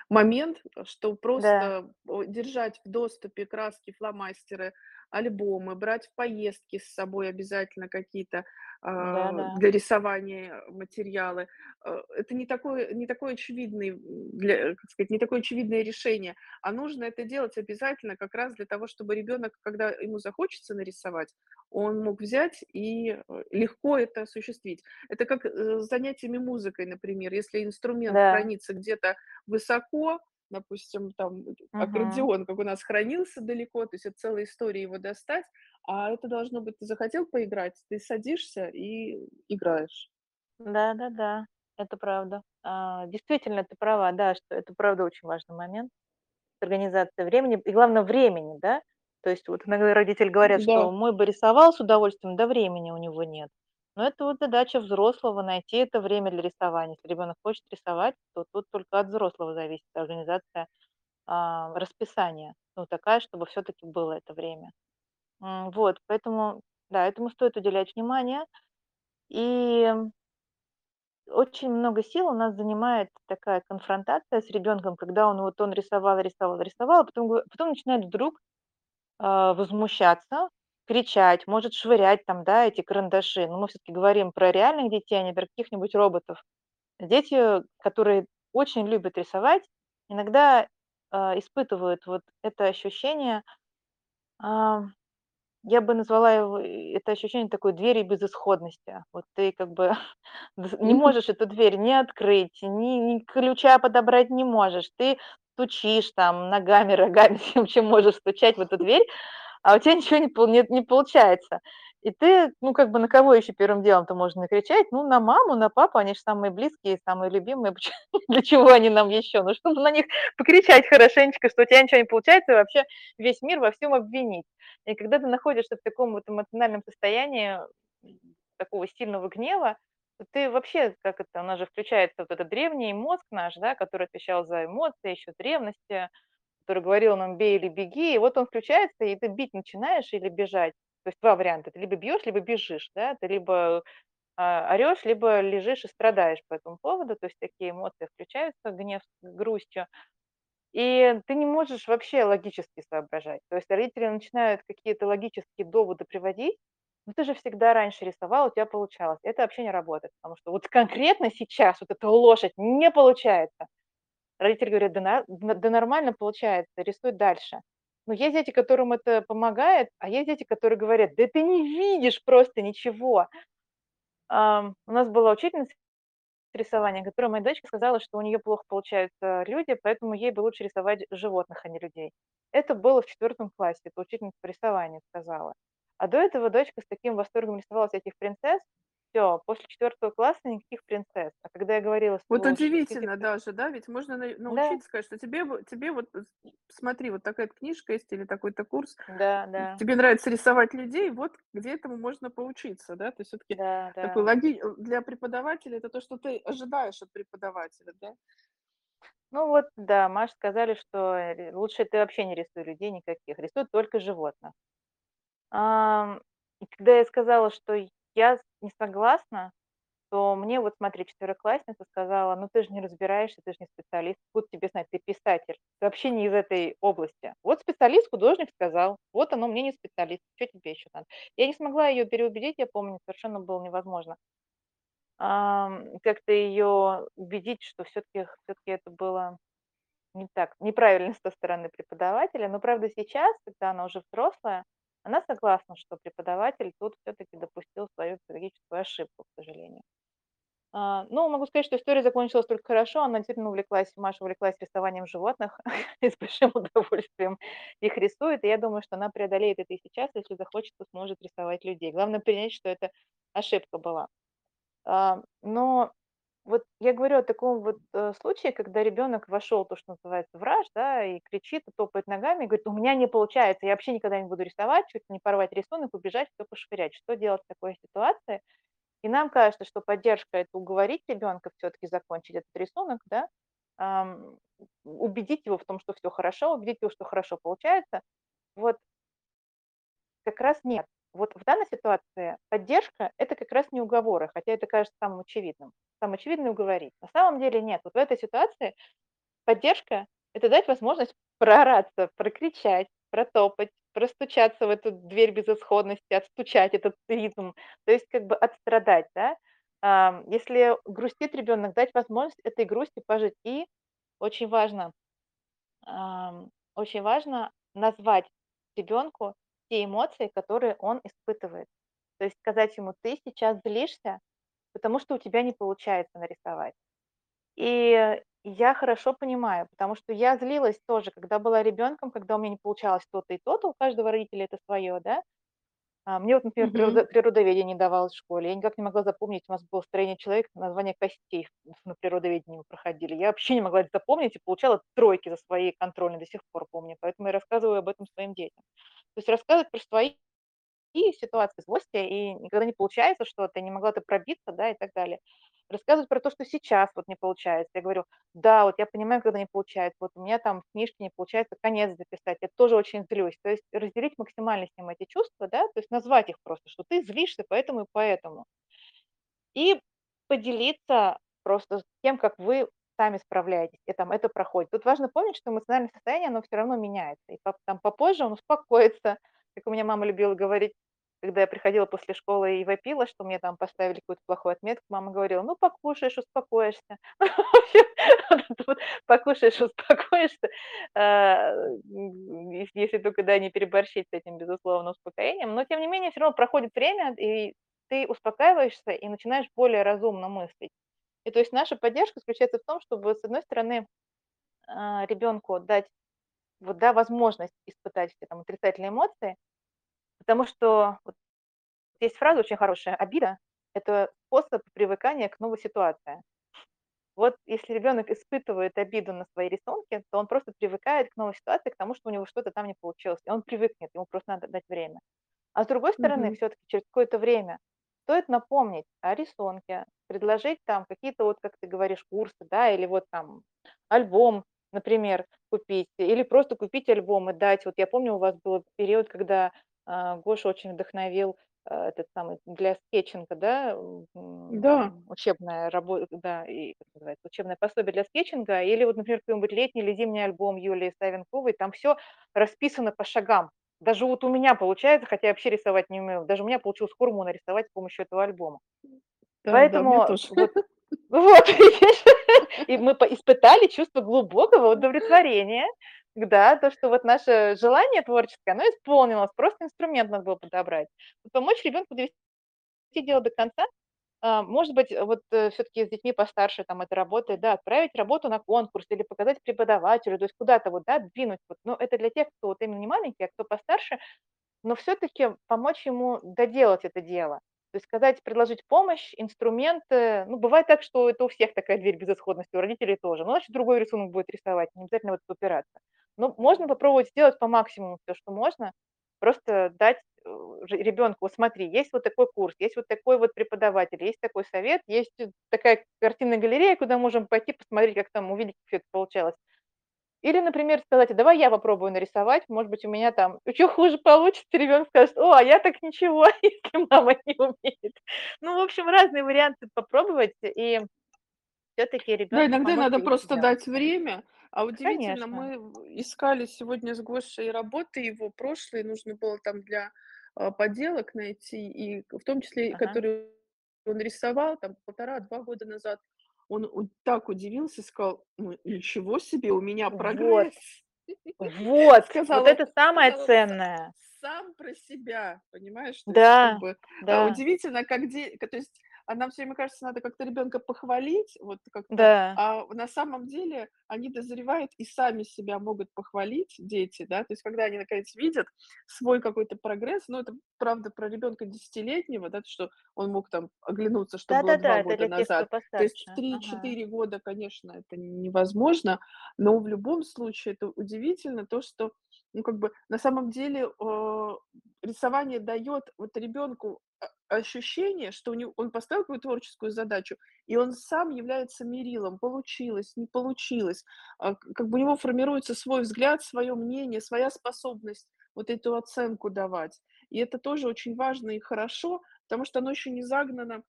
момент, что Да. просто, о, держать в доступе краски, фломастеры, альбомы, брать в поездки с собой обязательно какие-то, а, Да-да. для рисования материалы. А, это не такой не такой очевидный, м, для как сказать, не такое очевидное решение, а нужно это делать обязательно как раз для того, чтобы ребёнок, когда ему захочется нарисовать, он мог взять и, э, легко это осуществить. Это как, э, с занятиями музыкой, например. Если инструмент Да. хранится где-то высоко, допустим, там Мгм. аккордеон, как у нас, хранился далеко, то есть это целая история его достать, а это должно быть: ты захотел поиграть, ты садишься и играешь. Да-да-да, это правда. А, действительно, ты права, да, что это правда очень важный момент. Организация времени и, главное, времени, да. То есть вот иногда родители говорят, что Да. мой бы рисовал с удовольствием, да времени у него нет. Но это вот задача взрослого- найти это время для рисования. Если ребёнок хочет рисовать, то тут только от взрослого зависит организация, а, расписания, ну, такая, чтобы всё-таки было это время. Вот, поэтому, да, этому стоит уделять внимание. И очень много сил у нас занимает такая конфронтация с ребёнком, когда он вот он рисовал, рисовал, рисовал, а потом потом начинает вдруг, а, возмущаться, кричать, может швырять там, да, эти карандаши. Но мы всё-таки говорим про реальных детей, а не про каких-нибудь роботов. Дети, которые очень любят рисовать, иногда, а, испытывают вот это ощущение, а, я бы назвала его, это ощущение такой двери безысходности. Вот ты как бы не можешь эту дверь ни открыть, ни ни ключа подобрать не можешь. Ты стучишь там ногами, рогами, всем, чем можешь стучать в эту дверь, а у тя ничего не не не получается. И ты, ну, как бы на кого ещё первым делом-то можно накричать? Ну, на маму, на папу, они ж самые близкие, самые любимые. Для чего они нам ещё? Ну, чтобы на них покричать хорошенечко, что у тя ничего не получается, и вообще весь мир во всём обвинить. И когда ты находишься в таком вот эмоциональном состоянии, такого сильного гнева, Ты вообще, как это, у нас же включается вот этот древний мозг наш, да, который отвечал за эмоции еще древности, который говорил нам: "Бей или беги". И вот он включается, и ты бить начинаешь или бежать. То есть 2 варианта: ты либо бьешь, либо бежишь, да. Ты либо, а, орешь, либо лежишь и страдаешь по этому поводу. То есть такие эмоции включаются, гнев с грустью. И ты не можешь вообще логически соображать. То есть родители начинают какие-то логические доводы приводить: "Ну ты же всегда раньше рисовал, у тебя получалось". Это вообще не работает, потому что вот конкретно сейчас вот эта лошадь не получается. Родители говорят: "Да да нормально получается, рисуй дальше". Но есть дети, которым это помогает, а есть дети, которые говорят: "Да ты не видишь просто ничего". У нас была учительница рисования, которая моей дочке сказала, что у нее плохо получаются люди, поэтому ей бы лучше рисовать животных, а не людей. Это было в четвертом классе, это учительница по рисованию сказала. А до этого дочка с таким восторгом рисовала всяких принцесс. Всё, после четвертого класса никаких принцесс. А когда я говорила, Вот что что удивительно даже, да, ведь можно на Да. научиться, сказать, что тебе вот тебе вот с смотри, вот такая-то книжка есть или такой-то курс, Да, да. тебе нравится рисовать людей, вот где этому можно поучиться, да. То есть всё-таки Да, такой да. логи для преподавателя это то, что ты ожидаешь от преподавателя, да. Ну вот да, Маше сказали, что, э, лучше ты вообще не рисуй людей никаких, рисуй только животных. И когда я сказала, что я не согласна, то мне вот смотри, четвероклассница сказала: "Ну ты же не разбираешься, ты же не специалист, откуда тебе знать, ты писатель, ты вообще не из этой области". Вот специалист, художник сказал, вот оно мнение специалиста, чё тебе ещё надо? Я не смогла её переубедить, я помню, совершенно было невозможно. Как-то её убедить, что всё-таки всё-таки это было не так, неправильно с той стороны преподавателя. Но, правда, сейчас, когда она уже взрослая, она согласна, что преподаватель тут всё-таки допустил свою педагогическую ошибку, к сожалению. А, но могу сказать, что история закончилась только хорошо. Она действительно увлеклась, Маша увлеклась рисованием животных и с большим удовольствием их рисует. И я думаю, что она преодолеет это и сейчас, если захочет, то сможет рисовать людей. Главное принять, что это ошибка была. А, но вот я говорю о таком вот, э, случае, когда ребёнок вошёл, то, что называется, в раж, да, и кричит, и топает ногами, и говорит: "У меня не получается, я вообще никогда не буду рисовать". Чуть не порвать рисунок, убежать, всё пошвырять. Что делать в такой ситуации? И нам кажется, что поддержка- это уговорить ребёнка всё-таки закончить этот рисунок, да, ам, убедить его в том, что всё хорошо, убедить его, что хорошо получается. Вот как раз нет. Вот в данной ситуации поддержка- это как раз не уговоры, хотя это кажется самым очевидным. Самое очевидное- уговорить. На самом деле нет. Вот в этой ситуации поддержка- это дать возможность проораться, прокричать, протопать, простучаться в эту дверь безысходности, отстучать этот ритм, то есть как бы отстрадать, да. Если грустит ребёнок, дать возможность этой грусти пожить. И очень важно, очень важно назвать ребёнку те эмоции, которые он испытывает. То есть сказать ему: "Ты сейчас злишься, потому что у тебя не получается нарисовать". И я хорошо понимаю, потому что я злилась тоже, когда была ребёнком, когда у меня не получалось то-то и то-то, у каждого родителя это своё, да. А, мне вот, например, Мгм. природо природоведение не давалось в школе. Я никак не могла запомнить, у нас было строение человека, название костей на природоведении мы проходили. Я вообще не могла это запомнить и получала тройки за свои контрольные, до сих пор помню, поэтому я рассказываю об этом своим детям. То есть рассказывать про свои ситуации злости, и никогда не получается что-то, не могла ты пробиться, да, и так далее. Рассказывать про то, что сейчас вот не получается. Я говорю: "Да, вот я понимаю, когда не получается. Вот у меня там в книжке не получается конец дописать, я тоже очень злюсь". То есть разделить максимально с ним эти чувства, да, то есть назвать их просто, что ты злишься поэтому и поэтому. И поделиться просто тем, как вы сами справляетесь, и там это проходит. Тут важно помнить, что эмоциональное состояние, оно всё равно меняется, и там попозже он успокоится. Как у меня мама любила говорить, когда я приходила после школы и вопила, что мне там поставили какую-то плохую отметку, мама говорила: "Ну, покушаешь, успокоишься". Покушаешь, успокоишься. А, если только, да, не переборщить с этим, безусловно, успокоением. Но тем не менее всё равно проходит время, и ты успокаиваешься и начинаешь более разумно мыслить. И то есть наша поддержка заключается в том, чтобы, с одной стороны, а, ребёнку дать вот, да, возможность испытать все там отрицательные эмоции, потому что вот есть фраза очень хорошая: "Обида- это способ привыкания к новой ситуации". Вот если ребёнок испытывает обиду на свои рисунки, то он просто привыкает к новой ситуации, к тому, что у него что-то там не получилось, и он привыкнет, ему просто надо дать время. А с другой стороны, Мгм. всё-таки через какое-то время стоит напомнить о рисунке, предложить там какие-то вот, как ты говоришь, курсы, да, или вот там альбом, например, купить, или просто купить альбом и дать. Вот я помню, у вас был период, когда Гоша очень вдохновил а, этот самый для скетчинга, да, Да. учебная работа, да, и как называется, учебное пособие для скетчинга, или вот, например, какой-нибудь летний или зимний альбом Юлии Савенковой, там все расписано по шагам. Даже вот у меня получается, хотя я вообще рисовать не умею, даже у меня получилось форму нарисовать с помощью этого альбома. Да, да, Поэтому тоже. вот вот видишь, и мы испытали чувство глубокого удовлетворения, да, то, что вот наше желание творческое, оно исполнилось, просто инструмент надо было подобрать. Помочь ребенку довести дело до конца, а, может быть, вот, все таки с детьми постарше там это работает, да, отправить работу на конкурс или показать преподавателю, то есть куда-то вот, да, двинуть вот. Но это для тех, кто вот именно не маленький, а кто постарше, но все-таки помочь ему доделать это дело. То есть сказать, предложить помощь, инструменты. Ну, бывает так, что это у всех такая дверь безысходности, у родителей тоже. Ну, значит, другой рисунок будет рисовать, не обязательно в это упираться. Но можно попробовать сделать по максимуму все, что можно. Просто дать ребенку, вот смотри, есть вот такой курс, есть вот такой вот преподаватель, есть такой совет, есть такая картинная галерея, куда можем пойти посмотреть, как там увидеть, как все это получалось. Или, например, сказать: "А давай я попробую нарисовать, может быть, у меня там чуть хуже получится". Ребенок скажет: "О, а я так ничего, если мама не умеет". Ну, в общем, разные варианты попробовать и все таки Да, ребенку иногда надо просто делать. дать время. А удивительно, Конечно. мы искали сегодня с Гошей работы его прошлые, нужно было там для, а, поделок найти, и в том числе Ага. которые он рисовал там полтора-два года назад. Он так удивился, сказал: "Ну, ничего себе, у меня Вот, прогресс". вот, вот Сказал он это самое сказал ценное. сам про себя, понимаешь? То есть как Да, бы, а, да, удивительно, как де то есть, а нам всё время кажется, надо как-то ребенка похвалить, вот как-то, да. а на самом деле они дозревают и сами себя могут похвалить, дети, да. То есть когда они наконец видят свой какой-то прогресс, ну, это правда про ребенка десятилетнего, да, что он мог там оглянуться, что было Да-да-да, 2 это года назад. То есть в постарше. Ага. три-четыре года, конечно, это невозможно, но в любом случае это удивительно то, что, ну, как бы на самом деле, э, рисование дает вот ребенку а ощущение, что у него он поставил какую-то творческую задачу, и он сам является мерилом: получилось, не получилось. К как бы у него формируется свой взгляд, свое мнение, своя способность вот эту оценку давать. И это тоже очень важно и хорошо, потому что оно еще не загнано,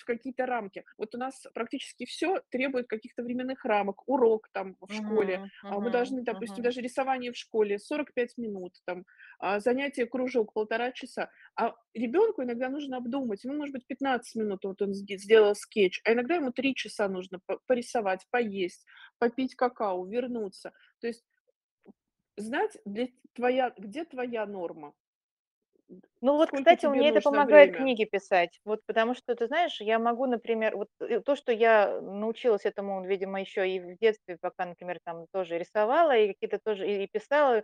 в какие-то рамки. Вот у нас практически все требует каких-то временных рамок. Урок там в школе, Мгм, а мы должны, допустим, мгм. даже рисование в школе 45 минут, там, а, занятие, кружок полтора часа. А ребенку иногда нужно обдумать. Ему, может быть, 15 минут вот он сде сделал скетч, а иногда ему 3 часа нужно по порисовать, поесть, попить какао, вернуться. То есть знать, где твоя где твоя норма, Ну вот, сколько кстати, мне это помогает время. книги писать. Вот потому что, ты знаешь, я могу, например, вот э, то, что я научилась этому, видимо, еще и в детстве, пока, например, там тоже рисовала и какие-то тоже и, и писала,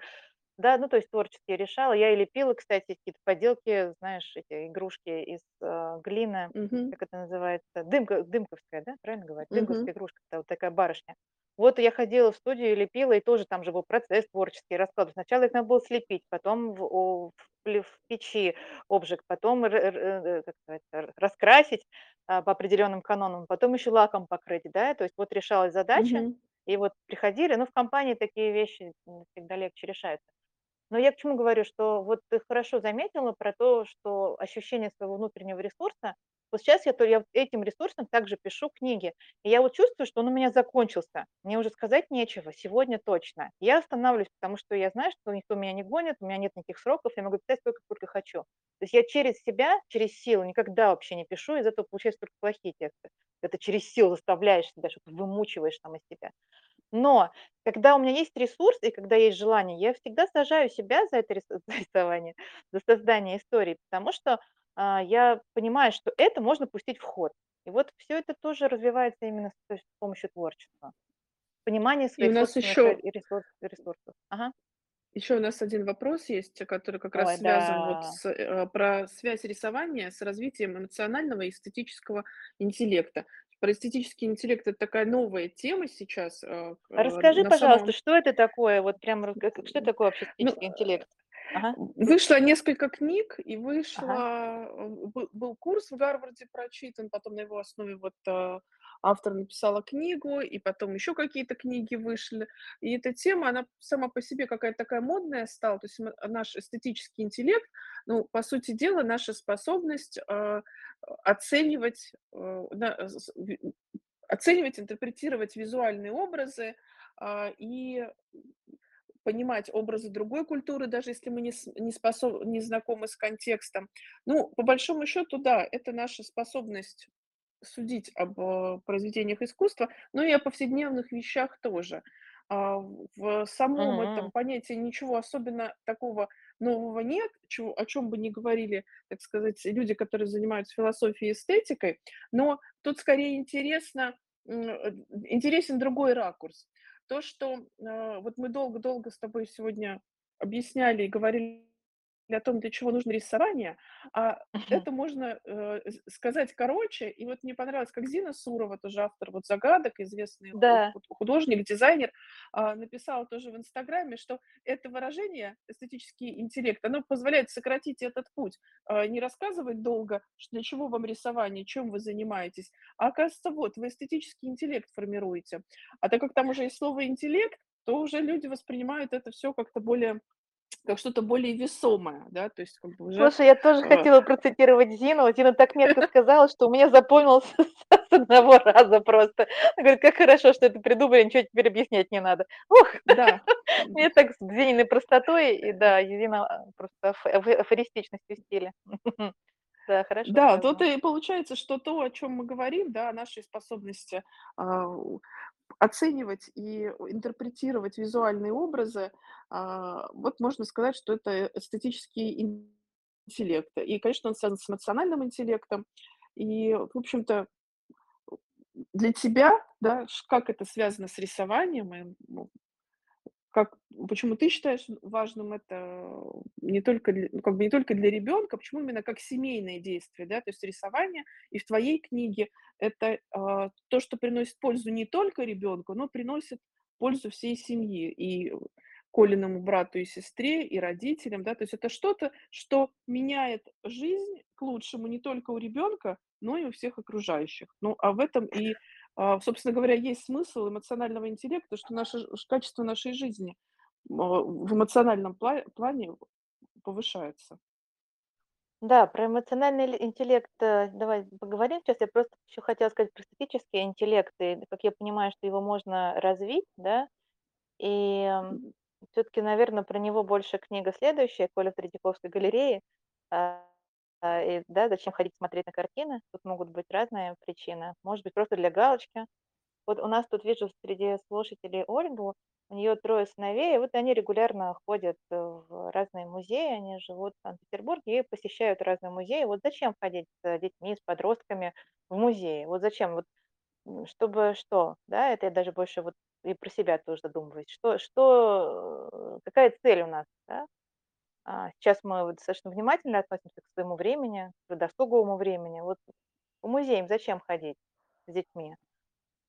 да, ну то есть творчески решала. Я и лепила, кстати, какие-то поделки, знаешь, эти игрушки из э, глины, Мгм, как это называется, дымка, дымковская, да, правильно говорю? Дымковская игрушка, это вот такая барышня. Вот я ходила в студию и лепила, и тоже там же был процесс творческий, раскладывать. Сначала их надо было слепить, потом в, о- в в печи обжиг, потом р- р- э, как сказать, раскрасить а, по определенным канонам, потом еще лаком покрыть, да, то есть вот решалась задача, мгм. и вот приходили, ну, в компании такие вещи всегда легче решаются. Но я к чему говорю, что вот ты хорошо заметила про то, что ощущение своего внутреннего ресурса. Вот сейчас я, я этим ресурсом также пишу книги. И я вот чувствую, что он у меня закончился. Мне уже сказать нечего, сегодня точно. Я останавливаюсь, потому что я знаю, что никто меня не гонит, у меня нет никаких сроков, я могу писать столько, сколько хочу. То есть я через себя, через силу никогда вообще не пишу, из этого получаются только плохие тексты. Это через силу заставляешь себя, что-то вымучиваешь там из себя. Но когда у меня есть ресурс и когда есть желание, я всегда сажаю себя за это рисование, за создание истории, потому что, а, я понимаю, что это можно пустить в ход. И вот все это тоже развивается именно с помощью творчества. Понимание И у своих нас э, еще ресурс ресурсов. Ага. еще у нас один вопрос есть, который как раз Ой, да. связан вот с, э, про связь рисования с развитием эмоционального и эстетического интеллекта. Про эстетический интеллект- это такая новая тема сейчас, э, А э, расскажи, пожалуйста, самом что это такое? Вот прям как что такое вообще ну эстетический интеллект? Ага. вышло несколько книг, и Ага. вышло, э, бы был курс в Гарварде прочитан, потом на его основе вот, э, автор написала книгу, и потом еще какие-то книги вышли. И эта тема, она сама по себе какая-то такая модная стала. То есть наш эстетический интеллект, ну, по сути дела, наша способность, э, оценивать, э, ви оценивать, интерпретировать визуальные образы, а, и понимать образы другой культуры, даже если мы не не способ не знакомы с контекстом. Ну, по большому счету, да, это наша способность судить об, э, произведениях искусства, но и о повседневных вещах тоже. А, в самом этом М. понятии ничего особенно такого нового нет, чего о чём бы ни говорили, так сказать, люди, которые занимаются философией и эстетикой, но тут скорее интересно, э, интересен другой ракурс. То, что, э, вот мы долго-долго с тобой сегодня объясняли и говорили о том, для чего нужно рисование, а Мгм. это можно, э, сказать короче. И вот мне понравилось, как Зина Сурова, тоже автор вот "Загадок", известный Да. ху художник, дизайнер, а, написала тоже в "Инстаграме", что это выражение "эстетический интеллект", оно позволяет сократить этот путь. А, не рассказывать долго, ш для чего вам рисование, чем вы занимаетесь, а оказывается, вот вы эстетический интеллект формируете. А так как там уже есть слово "интеллект", то уже люди воспринимают это всё как-то более как что-то более весомое, да, то есть как бы уже, Слушай, я тоже э хотела процитировать Зину. Зина так метко сказала, что у меня запомнилось с одного раза просто. Она говорит: "Как хорошо, что это придумали, ничего теперь объяснять не надо". Ух, Да, мне так с Зининой простотой, и да, Зина, а, просто аф аф афористичностью в стиле. Да, хорошо Да, тут сказано. и получается, что то, о чём мы говорим, да, о нашей способности, а, оценивать и интерпретировать визуальные образы, а, вот можно сказать, что это эстетический интеллект. И, конечно, он связан с эмоциональным интеллектом. И, в общем-то, для тебя, да, как это связано с рисованием, и, ну, как почему ты считаешь важным это не только дл ну, как бы не только для ребёнка, почему именно как семейное действие, да? То есть рисование и в твоей книге- это, а, то, что приносит пользу не только ребёнку, но приносит пользу всей семье: и Колиному брату и сестре, и родителям, да. То есть это что-то, что меняет жизнь к лучшему не только у ребёнка, но и у всех окружающих. Ну, а в этом и, собственно говоря, есть смысл эмоционального интеллекта, что наше качество нашей жизни, а, в эмоциональном пла плане повышается. Да, про эмоциональный интеллект, э, давай поговорим. Щас я просто ещё хотела сказать про эстетический интеллект. И, как я понимаю, что его можно развить, да. И, м, всё-таки, наверно, про него больше книга следующая "Коля в Третьяковской галерее". А, и да, "Зачем ходить смотреть на картины?" Тут могут быть разные причины. Может быть, просто для галочки. Вот у нас тут вижу среди слушателей Ольгу. У неё 3 сыновей, и вот они регулярно ходят в разные музеи. Они живут в Санкт-Петербурге и посещают разные музеи. Вот зачем ходить с детьми, с подростками в музеи? Вот зачем? Вот, чтобы что? Да, это я даже больше вот и про себя тоже задумываюсь. Что что, э, какая цель у нас, да? А, сейчас мы достаточно внимательно относимся к своему времени, к досуговому времени. Вот в музей им зачем ходить с детьми?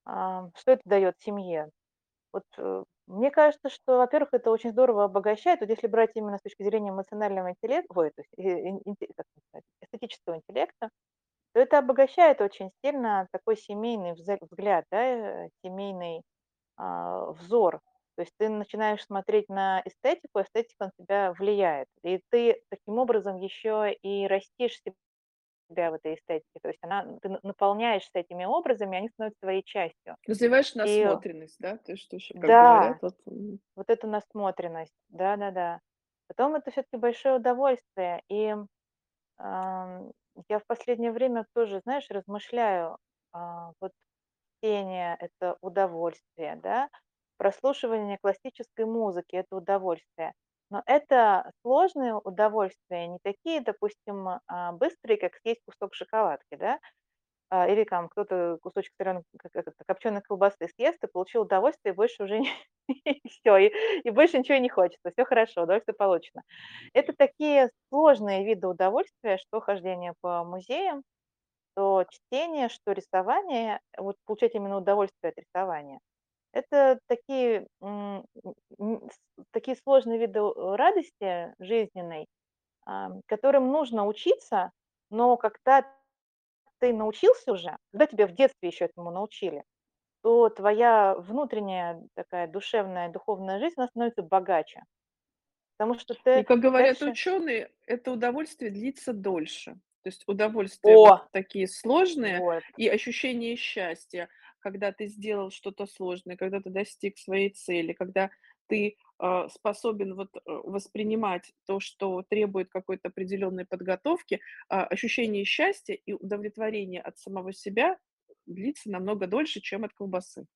А, что это даёт семье? Вот, э, мне кажется, что, во-первых, это очень здорово обогащает. Вот если брать именно с точки зрения эмоционального интеллек ой, то есть, э, как сказать, эстетического интеллекта, то это обогащает очень сильно такой семейный взгляд, да, э, семейный, а, взор. То есть ты начинаешь смотреть на эстетику, эстетика на тебя влияет. И ты таким образом ещё и растишь себя в этой эстетике. То есть она ты на наполняешься этими образами, они становятся твоей частью. Развиваешь И насмотренность, да? То, что ещё, как говорят, Да, вот, м. вот эту насмотренность. Да-да-да. Потом это всё-таки большое удовольствие. И, ам, я в последнее время тоже, знаешь, размышляю. А, вот чтение- это удовольствие, да, прослушивание классической музыки- это удовольствие. Но это сложные удовольствия, не такие, допустим, а, быстрые, как съесть кусок шоколадки, да. А, или там кто-то кусочек это, копченой колбасы съест и получил удовольствие, и больше уже и всё, и и больше ничего не хочется. Всё хорошо, удовольствие получено. Это такие сложные виды удовольствия, что хождение по музеям, что чтение, что рисование. Вот получать именно удовольствие от рисования. Это такие, м, м, м, с такие сложные виды радости жизненной, которым нужно учиться, но когда ты научился уже, когда тебя в детстве еще этому научили, то твоя внутренняя такая душевная, духовная жизнь, она становится богаче. Потому что И, ты как говорят дальше ученые, это удовольствие длится дольше. То есть удовольствия вот О! такие сложные Вот. и ощущение счастья, когда ты сделал что-то сложное, когда ты достиг своей цели, когда ты, а, способен вот, э, воспринимать то, что требует какой-то определенной подготовки, а, ощущение счастья и удовлетворения от самого себя длится намного дольше, чем от колбасы.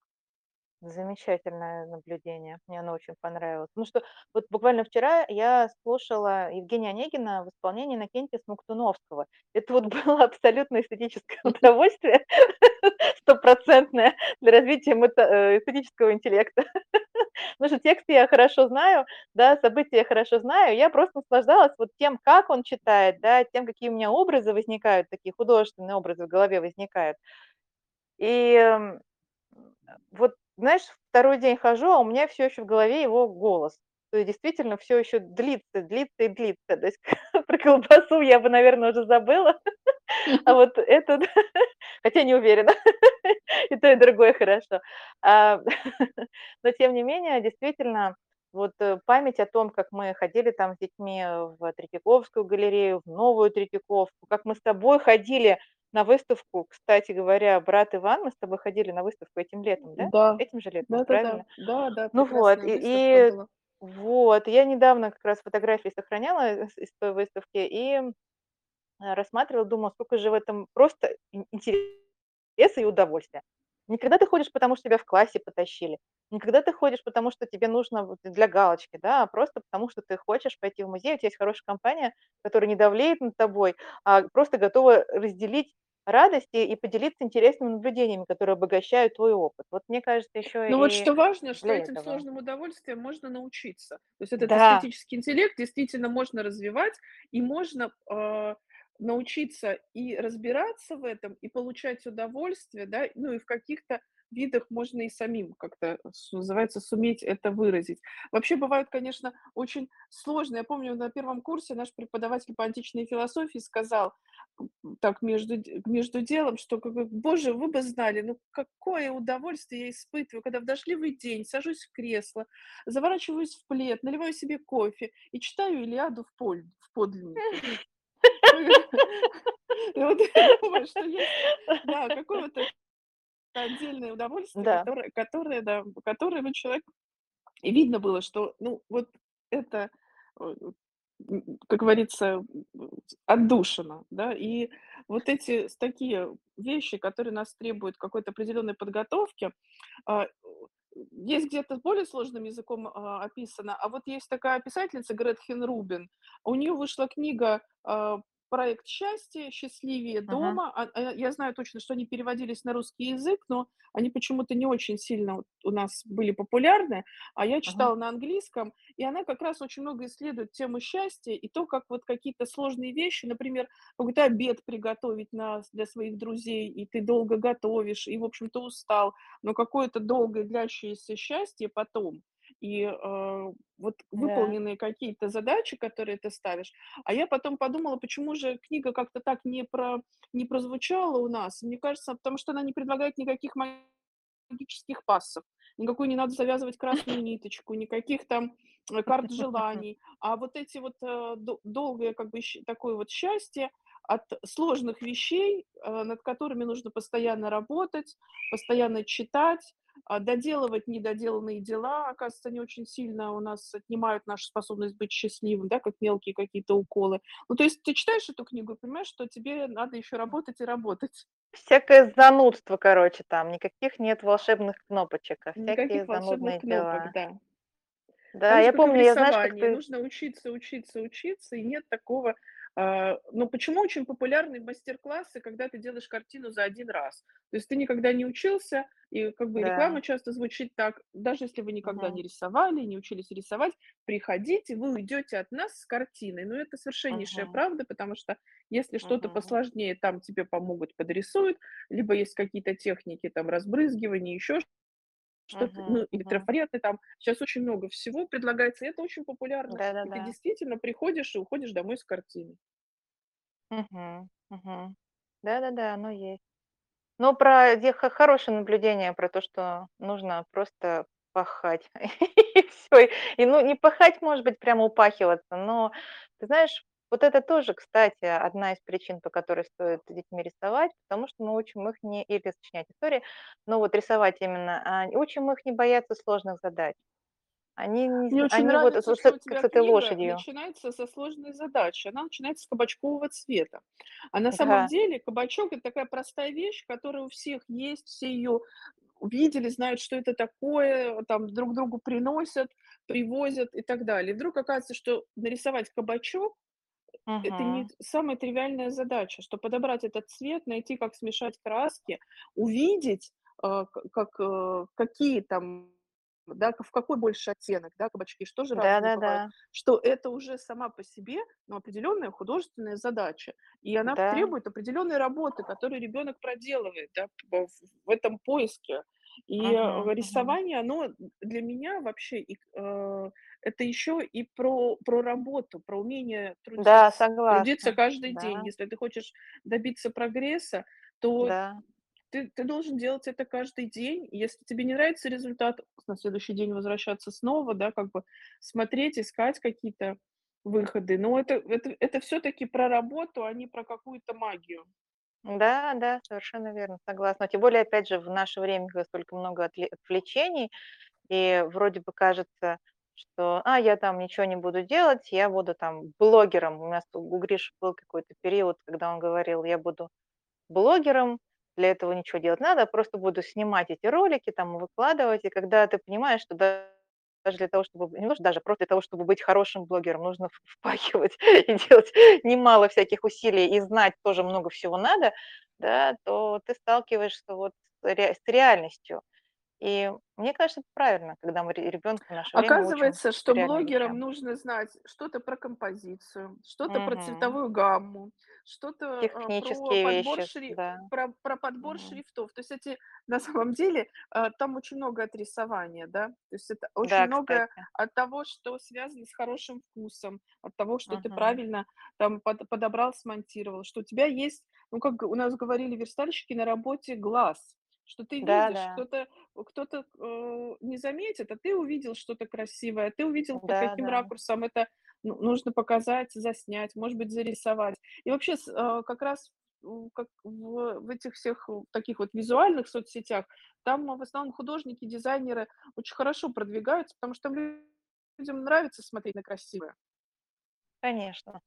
Замечательное наблюдение. Мне оно очень понравилось. Потому что вот буквально вчера я слушала Евгения Онегина в исполнении Иннокентия Смоктуновского. Это вот было абсолютно эстетическое удовольствие, стопроцентное для развития э, эстетического интеллекта. Потому что тексты я хорошо знаю, да, события я хорошо знаю. Я просто наслаждалась вот тем, как он читает, да, тем, какие у меня образы возникают, такие художественные образы в голове возникают. И, вот знаешь, второй день хожу, а у меня всё еще в голове его голос. То есть действительно всё еще длится, длится и длится. То есть про колбасу я бы, наверно, уже забыла, а вот этот хотя не уверена, и то, и другое хорошо. А, но тем не менее, действительно, вот, э, память о том, как мы ходили там с детьми в Третьяковскую галерею, в Новую Третьяковку, как мы с тобой ходили на выставку. Кстати говоря, брат Иван, мы с тобой ходили на выставку этим летом, да? Да, Этим же летом, да-да-да, правильно? да-да, Ну вот, и была. вот, я недавно как раз фотографии сохраняла из из той выставки и, рассматривала, думала, сколько же в этом просто ин интереса и удовольствия. Не когда ты ходишь, потому что тебя в классе потащили, не когда ты ходишь, потому что тебе нужно для галочки, да, а просто потому что ты хочешь пойти в музей, у тя есть хорошая компания, которая не давлеет над тобой, а просто готова разделить радости и поделиться интересными наблюдениями, которые обогащают твой опыт. Вот мне кажется, еще Но вот что важно, что этим этого. сложным удовольствием можно научиться. То есть этот Да. эстетический интеллект действительно можно развивать, и можно, а, научиться и разбираться в этом, и получать удовольствие, да. Ну, и в каких-то видах можно и самим как-то, что называется, суметь это выразить. Вообще бывают, конечно, очень сложные Я помню, на 1 курсе наш преподаватель по античной философии сказал, так между между делом, что как бы: "Боже, вы бы знали, ну, какое удовольствие я испытываю, когда в дождливый день сажусь в кресло, заворачиваюсь в плед, наливаю себе кофе и читаю Илиаду в поль в подлиннике". И вот я думаю, что есть, да, какое-то отдельное удовольствие, Да. которое которое, да, которое вот человек и видно было, что, ну, вот это, как говорится, отдушина, да. И вот эти такие вещи, которые нас требуют какой-то определенной подготовки, а, есть где-то более сложным языком, а, описано, а вот есть такая писательница Гретхен Рубин, у неё вышла книга, а, "Проект счастья", "Счастливее дома". А, а, я знаю точно, что они переводились на русский язык, но они почему-то не очень сильно у нас были популярны, а я читала на английском. И она как раз очень много исследует тему счастья и то, как вот какие-то сложные вещи, например, какой-то обед приготовить на для своих друзей, и ты долго готовишь, и, в общем-то, устал, но какое-то долгое длящееся счастье потом, и, а, вот Да. выполненные какие-то задачи, которые ты ставишь. А я потом подумала, почему же книга как-то так не про не прозвучала у нас. Мне кажется, потому что она не предлагает никаких магических пассов, никакой не надо завязывать красную ниточку, никаких там, э, карт желаний. А вот эти вот, э, до долгое как бы такое вот счастье от сложных вещей, а, над которыми нужно постоянно работать, постоянно читать, доделывать недоделанные дела, оказывается, они очень сильно у нас отнимают нашу способность быть счастливым, да, как мелкие какие-то уколы. Ну, то есть ты читаешь эту книгу и понимаешь, что тебе надо еще работать и работать. Всякое занудство, короче, там, никаких нет волшебных кнопочек, а всякие Никаких волшебных занудные кнопок, дела. да. Да, же, я помню, я знаешь, как ты Нужно учиться, учиться, учиться, и нет такого, а Ну, почему очень популярны мастер-классы, когда ты делаешь картину за 1 раз? То есть ты никогда не учился, и как бы Да. реклама часто звучит так: даже если вы никогда Мгм. не рисовали, не учились рисовать, приходите, вы уйдете от нас с картиной. Но это совершеннейшая Мгм. правда, потому что если что-то Мгм. посложнее, там тебе помогут, подрисуют, либо есть какие-то техники там разбрызгивания, еще что-то, Мгм, ну, или мгм. трафареты там. Щас очень много всего предлагается, и это очень популярно. И ты Да-да-да. действительно приходишь и уходишь домой с картиной. Мгм, мгм. Да-да-да, оно есть. Ну, про хорошее наблюдение про то, что нужно просто пахать, и всё. И, ну, не пахать, может быть, прямо упахиваться, но, ты знаешь, вот это тоже, кстати, одна из причин, по которой стоит детьми рисовать, потому что мы учим их не или сочинять истории, но вот рисовать именно, а, учим их не бояться сложных задач. Они не Мне очень они вот, нравится, вот что с у тебя с этой книга лошадью. начинается со сложной задачи. Она начинается с кабачкового цвета. А на самом Да. деле кабачок- это такая простая вещь, которая у всех есть, все ее увидели, знают, что это такое, там друг другу приносят, привозят и так далее. И вдруг оказывается, что нарисовать кабачок- это не самая тривиальная задача, что подобрать этот цвет, найти, как смешать краски, увидеть, к как, э, какие там, да, в какой больше оттенок, да, кабачки, что же разные бывают, что это уже сама по себе, ну, определенная художественная задача. И она Да. требует определенной работы, которую ребенок проделывает, да, в этом поиске. И, Мгм, э, рисование, оно для меня вообще, и, э, это еще и про про работу, про умение Да, трудиться. Трудиться согласна. каждый день. Да. Если ты хочешь добиться прогресса, то Да. ты ты должен делать это каждый день. Если тебе не нравится результат, на следующий день возвращаться снова, да, как бы смотреть, искать какие-то выходы. Но это это это всё-таки про работу, а не про какую-то магию. Да, да, совершенно верно, согласна. Тем более, опять же, в наше время, когда столько много отвле отвлечений, и вроде бы кажется, что: "А, я там ничего не буду делать, я буду там блогером". У нас у Гриши был какой-то период, когда он говорил: "Я буду блогером, для этого ничего делать надо, просто буду снимать эти ролики там выкладывать". И когда ты понимаешь, что даже для того, чтобы не что даже, просто для того, чтобы быть хорошим блогером, нужно впахивать и делать немало всяких усилий, и знать тоже много всего надо, да, то ты сталкиваешься вот с реальностью. И мне кажется, это правильно, когда мы ре ребенка в наше время учим Оказывается, что блогерам вещам. нужно знать что-то про композицию, что-то про Мгм. цветовую гамму, что-то, про Технические подбор вещи, с шри да. про про подбор Мгм. шрифтов. То есть эти на самом деле, а, там очень много от рисования, да. То есть это очень Да, многое кстати. от того, что связано с хорошим вкусом, от того, что ты Мгм. правильно там под подобрал, смонтировал, что у тебя есть, ну, как у нас говорили верстальщики на работе, глаз, что ты видишь, Да-да. кто-то кто-то, э, не заметит, а ты увидел что-то красивое, ты увидел, под каким Да-да. ракурсом это ну нужно показать, заснять, может быть, зарисовать. И вообще, а, как раз, как в в этих всех таких вот визуальных соцсетях, там в основном художники, дизайнеры очень хорошо продвигаются, потому что людям нравится смотреть на красивое. Конечно.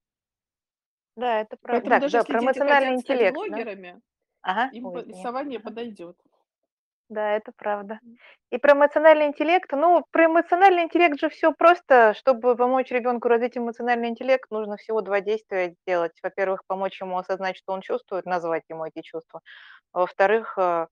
Да, это правда. Поэтому Да, даже да, если про дети хотят стать интеллект, да? блогерами, Ага, им по ой, рисование Ага. подойдет. Да, это правда. И про эмоциональный интеллект, ну, про эмоциональный интеллект же всё просто. Чтобы помочь ребенку развить эмоциональный интеллект, нужно всего 2 действия сделать. Во-первых, помочь ему осознать, что он чувствует, назвать ему эти чувства. А во-вторых, а,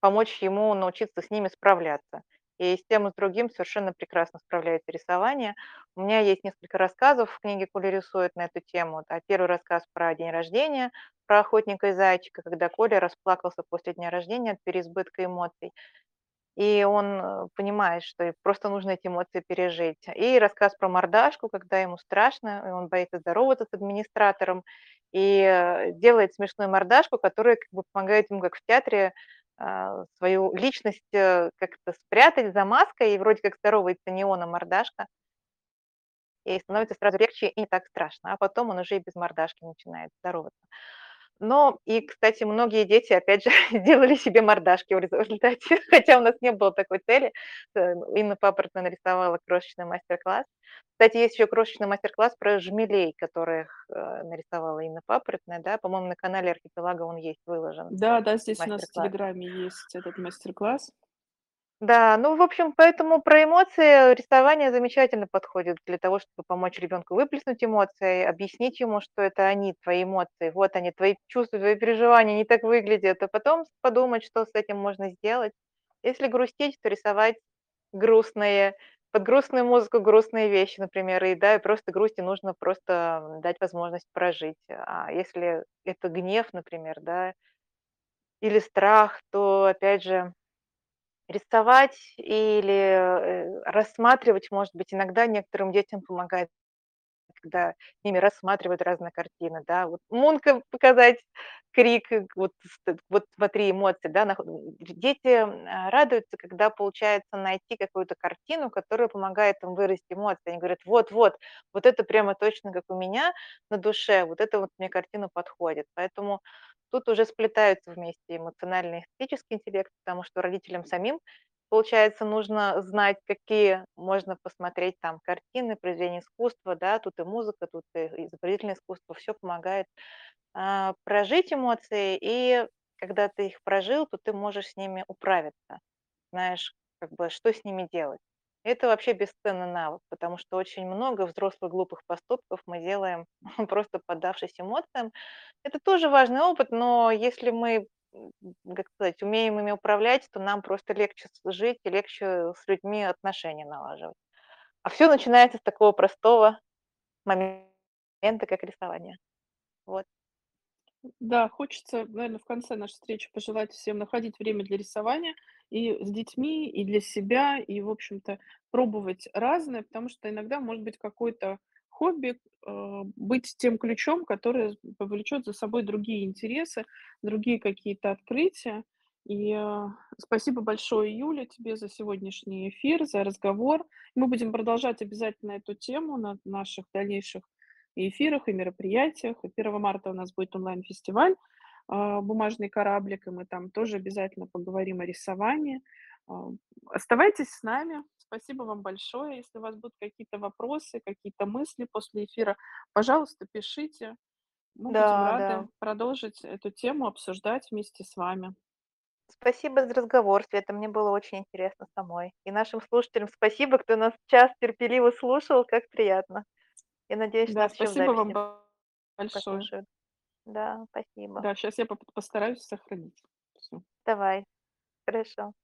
помочь ему научиться с ними справляться. И с тем, и с другим совершенно прекрасно справляется рисование. У меня есть несколько рассказов в книге "Коля рисует" на эту тему. Да, 1 рассказ про день рождения, про охотника и зайчика, когда Коля расплакался после дня рождения от переизбытка эмоций. И он, э, понимает, что просто нужно эти эмоции пережить. И рассказ про мордашку, когда ему страшно, и он боится здороваться с администратором, и, э, делает смешную мордашку, которая как бы помогает ему, как в театре, а, свою личность, э, как-то спрятать за маской, и вроде как здоровается не он, а мордашка. И становится сразу легче и не так страшно, а потом он уже и без мордашки начинает здороваться. Но и, кстати, многие дети, опять же, делали себе мордашки в результате, хотя у нас не было такой цели. Э, Инна Папоротная нарисовала крошечный мастер-класс. Кстати, есть еще крошечный мастер-класс про жмелей, которых, э, нарисовала Инна Папоротная, да. По-моему, на канале Архипелага он есть выложен, Да, да, здесь у нас в. "Телеграме" есть этот мастер-класс. Да, ну, в общем, поэтому про эмоции рисование замечательно подходит для того, чтобы помочь ребенку выплеснуть эмоции, объяснить ему, что это они, твои эмоции, вот они, твои чувства, твои переживания, они так выглядят, а потом подумать, что с этим можно сделать. Если грустить, то рисовать грустные, под грустную музыку грустные вещи, например. И да, и просто грусти нужно просто дать возможность прожить. А если это гнев, например, да или страх, то опять же Рисовать или, э, рассматривать, может быть, иногда некоторым детям помогает, когда с ними рассматривают разные картины, да. Вот Мунка показать, крик, э, вот вот смотри, эмоции, да, дети, м, радуются, когда получается найти какую-то картину, которая помогает им выразить эмоции. Они говорят: "Вот вот, это прямо точно как у меня на душе, вот эта вот мне картина подходит". Поэтому тут уже сплетаются вместе эмоциональный и эстетический интеллект, потому что родителям самим, получается, нужно знать, какие можно посмотреть там картины, произведения искусства, да. Тут и музыка, тут и изобразительное искусство, всё помогает, а, прожить эмоции, и когда ты их прожил, то ты можешь с ними управиться. Знаешь, как бы, что с ними делать. Это вообще бесценный навык, потому что очень много взрослых глупых поступков мы делаем, просто поддавшись эмоциям. Это тоже важный опыт, но если мы, как сказать, умеем ими управлять, то нам просто легче жить и легче с людьми отношения налаживать. А всё начинается с такого простого момента, как рисование. Вот. Да, хочется, наверно, в конце нашей встречи пожелать всем находить время для рисования и с детьми, и для себя, и, в общем-то, пробовать разное, потому что иногда может быть какое-то хобби, э, быть тем ключом, который повлечет за собой другие интересы, другие какие-то открытия. И, э, спасибо большое, Юля, тебе за сегодняшний эфир, за разговор. Мы будем продолжать обязательно эту тему на наших дальнейших эфирах и мероприятиях. И 1 марта у нас будет онлайн-фестиваль, а, "Бумажный кораблик", и мы там тоже обязательно поговорим о рисовании. А, оставайтесь с нами. Спасибо вам большое. Если у вас будут какие-то вопросы, какие-то мысли после эфира, пожалуйста, пишите. Мы будем Да, рады да. продолжить эту тему обсуждать вместе с вами. Спасибо за разговор, Света. Мне было очень интересно самой. И нашим слушателям спасибо, кто нас час терпеливо слушал, как приятно. Я надеюсь, Да, еще в спасибо вам большое. послушают. Да, спасибо. Да, щас я постараюсь сохранить. Всё. Давай. Хорошо.